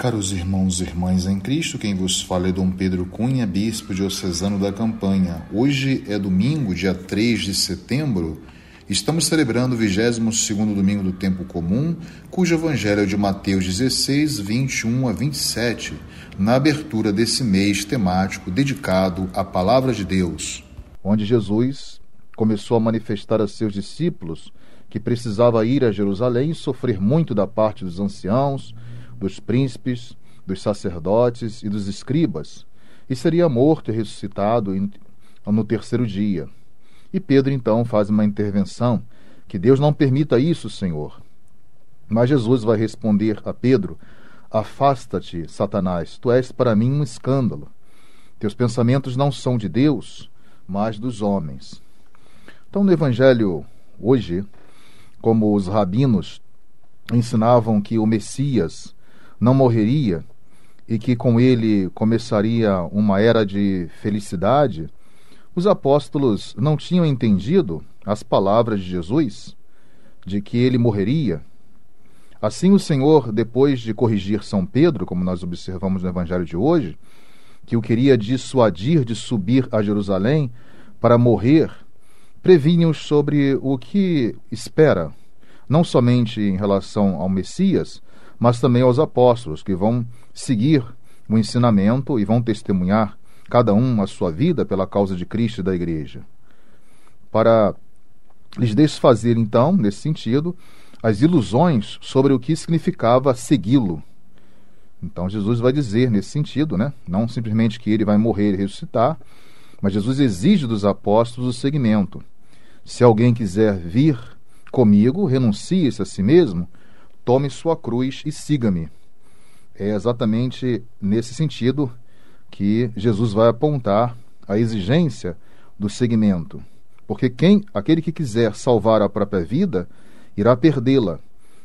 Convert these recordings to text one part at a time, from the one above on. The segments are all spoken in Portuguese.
Caros irmãos e irmãs em Cristo, quem vos fala é Dom Pedro Cunha, bispo diocesano da Campanha. Hoje é domingo, dia 3 de setembro. Estamos celebrando o 22 domingo do tempo comum, cujo evangelho é de Mateus 16, 21 a 27, na abertura desse mês temático dedicado à palavra de Deus, onde Jesus começou a manifestar a seus discípulos que precisava ir a Jerusalém e sofrer muito da parte dos anciãos, dos príncipes, dos sacerdotes e dos escribas, e seria morto e ressuscitado no terceiro dia. E Pedro então faz uma intervenção: que Deus não permita isso, Senhor. Mas Jesus vai responder a Pedro: Afasta-te, Satanás, tu és para mim um escândalo. Teus pensamentos não são de Deus, mas dos homens. Então, no Evangelho hoje, como os rabinos ensinavam que o Messias não morreria e que com ele começaria uma era de felicidade, os apóstolos não tinham entendido as palavras de Jesus de que ele morreria. Assim, o Senhor, depois de corrigir São Pedro, como nós observamos no Evangelho de hoje, que o queria dissuadir de subir a Jerusalém para morrer, previne-os sobre o que espera, não somente em relação ao Messias, mas também aos apóstolos, que vão seguir o ensinamento e vão testemunhar, cada um a sua vida, pela causa de Cristo e da Igreja. Para lhes desfazer, então, nesse sentido, as ilusões sobre o que significava segui-lo. Então Jesus vai dizer nesse sentido, né? Não simplesmente que ele vai morrer e ressuscitar, mas Jesus exige dos apóstolos o seguimento. Se alguém quiser vir comigo, renuncie-se a si mesmo, tome sua cruz e siga-me. É exatamente nesse sentido que Jesus vai apontar a exigência do seguimento. Porque quem, aquele que quiser salvar a própria vida, irá perdê-la,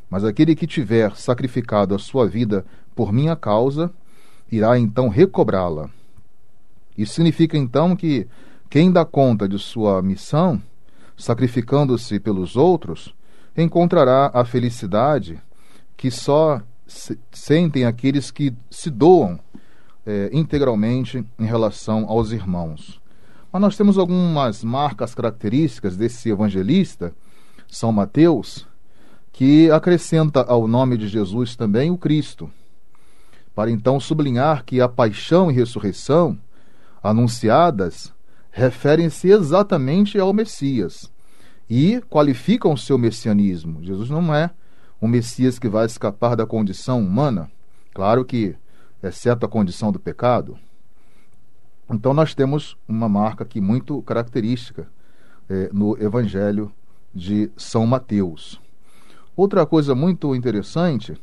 mas aquele que tiver sacrificado a sua vida por minha causa, irá então recobrá-la. Isso significa então que quem dá conta de sua missão, sacrificando-se pelos outros, encontrará a felicidade que só se, sentem aqueles que se doam é, integralmente em relação aos irmãos. Mas nós temos algumas marcas características desse evangelista, São Mateus, que acrescenta ao nome de Jesus também o Cristo, para então sublinhar que a paixão e ressurreição anunciadas referem-se exatamente ao Messias e qualificam o seu messianismo. Jesus não é um Messias que vai escapar da condição humana, claro que, exceto a condição do pecado. Então, nós temos uma marca aqui muito característica é, no Evangelho de São Mateus. Outra coisa muito interessante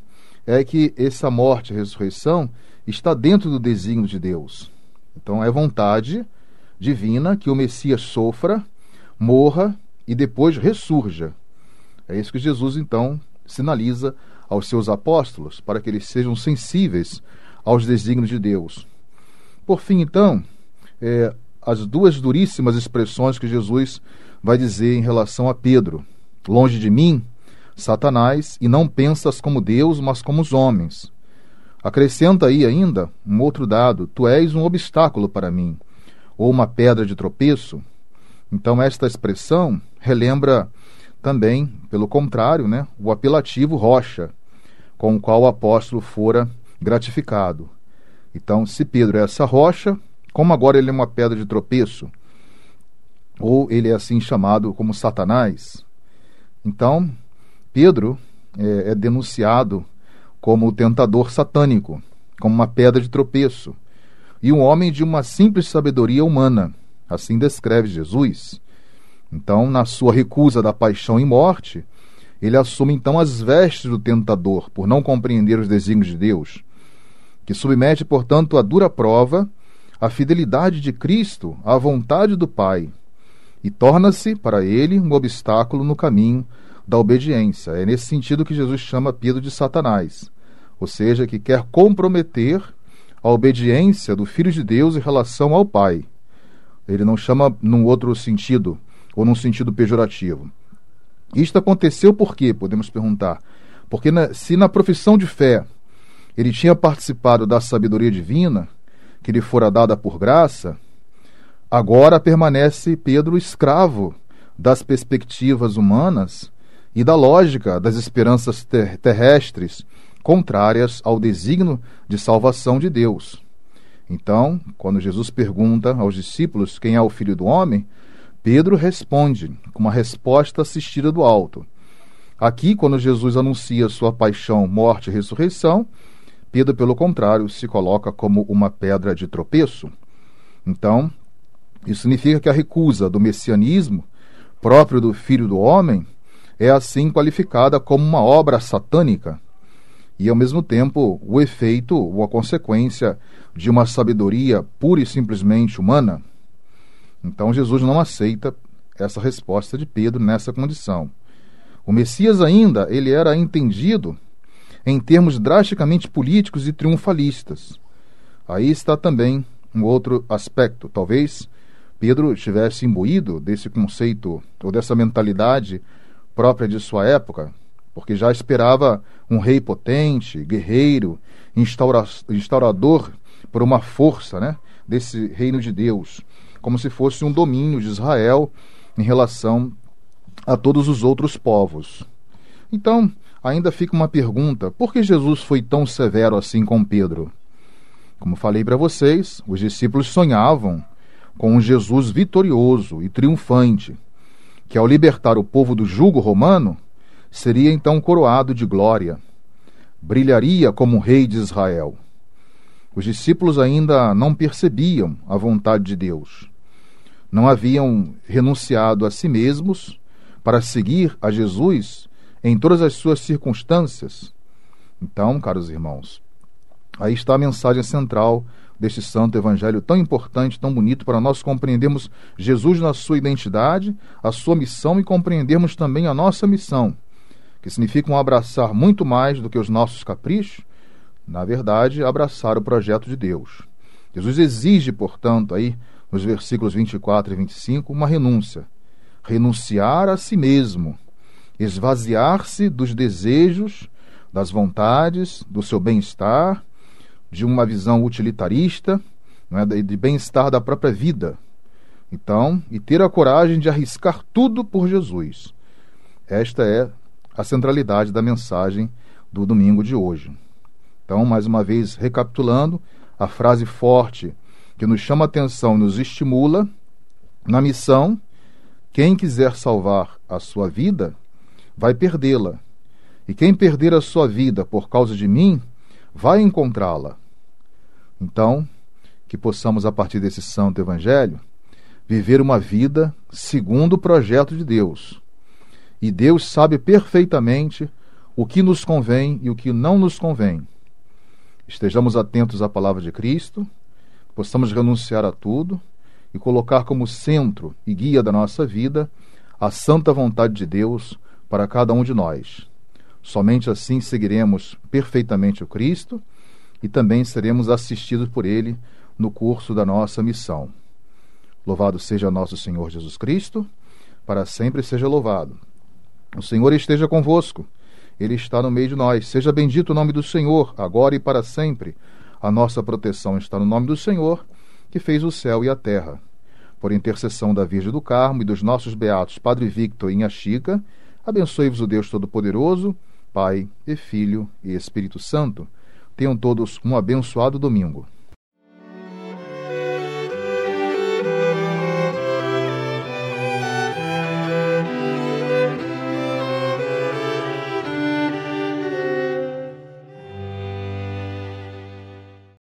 é que essa morte e ressurreição está dentro do desígnio de Deus. Então, é vontade divina que o Messias sofra, morra e depois ressurja. É isso que Jesus, então, sinaliza aos seus apóstolos para que eles sejam sensíveis aos desígnios de Deus. Por fim, então, é, as duas duríssimas expressões que Jesus vai dizer em relação a Pedro: Longe de mim, Satanás, e não pensas como Deus, mas como os homens. Acrescenta aí ainda um outro dado: Tu és um obstáculo para mim, ou uma pedra de tropeço. Então, esta expressão relembra também, pelo contrário, né, o apelativo rocha, com o qual o apóstolo fora gratificado. Então, se Pedro é essa rocha, como agora ele é uma pedra de tropeço, ou ele é assim chamado como Satanás, então Pedro é, é denunciado como o tentador satânico, como uma pedra de tropeço, e um homem de uma simples sabedoria humana. Assim descreve Jesus. Então, na sua recusa da paixão e morte, ele assume então as vestes do tentador, por não compreender os desígnios de Deus, que submete, portanto, à dura prova a fidelidade de Cristo à vontade do Pai, e torna-se para ele um obstáculo no caminho da obediência. É nesse sentido que Jesus chama Pedro de Satanás, ou seja, que quer comprometer a obediência do Filho de Deus em relação ao Pai. Ele não chama num outro sentido ou num sentido pejorativo. Isto aconteceu por quê? Podemos perguntar. Porque na, se na profissão de fé ele tinha participado da sabedoria divina que lhe fora dada por graça, agora permanece Pedro escravo das perspectivas humanas e da lógica das esperanças ter terrestres contrárias ao desígnio de salvação de Deus. Então, quando Jesus pergunta aos discípulos quem é o filho do homem, Pedro responde com uma resposta assistida do alto. Aqui, quando Jesus anuncia sua paixão, morte e ressurreição, Pedro, pelo contrário, se coloca como uma pedra de tropeço. Então, isso significa que a recusa do messianismo próprio do Filho do Homem é assim qualificada como uma obra satânica e, ao mesmo tempo, o efeito ou a consequência de uma sabedoria pura e simplesmente humana. Então, Jesus não aceita essa resposta de Pedro nessa condição. O Messias ainda, ele era entendido em termos drasticamente políticos e triunfalistas. Aí está também um outro aspecto. Talvez Pedro estivesse imbuído desse conceito ou dessa mentalidade própria de sua época, porque já esperava um rei potente, guerreiro, instaura instaurador por uma força né, desse reino de Deus, como se fosse um domínio de Israel em relação a todos os outros povos. Então, ainda fica uma pergunta: por que Jesus foi tão severo assim com Pedro? Como falei para vocês, os discípulos sonhavam com um Jesus vitorioso e triunfante, que ao libertar o povo do jugo romano, seria então coroado de glória, brilharia como rei de Israel. Os discípulos ainda não percebiam a vontade de Deus. Não haviam renunciado a si mesmos para seguir a Jesus em todas as suas circunstâncias. Então, caros irmãos, aí está a mensagem central deste santo evangelho tão importante, tão bonito para nós compreendermos Jesus na sua identidade, a sua missão e compreendermos também a nossa missão, que significa um abraçar muito mais do que os nossos caprichos, na verdade, abraçar o projeto de Deus. Jesus exige, portanto, aí nos versículos 24 e 25, uma renúncia. Renunciar a si mesmo, esvaziar-se dos desejos, das vontades, do seu bem-estar, de uma visão utilitarista, é, de bem-estar da própria vida. Então, e ter a coragem de arriscar tudo por Jesus. Esta é a centralidade da mensagem do domingo de hoje. Então, mais uma vez, recapitulando, a frase forte que nos chama atenção, nos estimula na missão: quem quiser salvar a sua vida, vai perdê-la. E quem perder a sua vida por causa de mim, vai encontrá-la. Então, que possamos, a partir desse santo evangelho, viver uma vida segundo o projeto de Deus. E Deus sabe perfeitamente o que nos convém e o que não nos convém. Estejamos atentos à palavra de Cristo, possamos renunciar a tudo e colocar como centro e guia da nossa vida a santa vontade de Deus para cada um de nós. Somente assim seguiremos perfeitamente o Cristo e também seremos assistidos por Ele no curso da nossa missão. Louvado seja nosso Senhor Jesus Cristo, para sempre seja louvado. O Senhor esteja convosco, Ele está no meio de nós. Seja bendito o nome do Senhor, agora e para sempre. A nossa proteção está no nome do Senhor, que fez o céu e a terra. Por intercessão da Virgem do Carmo e dos nossos beatos Padre Victor e Inha Chica, Abençoe-vos o Deus Todo-Poderoso, Pai e Filho e Espírito Santo. Tenham todos um abençoado domingo.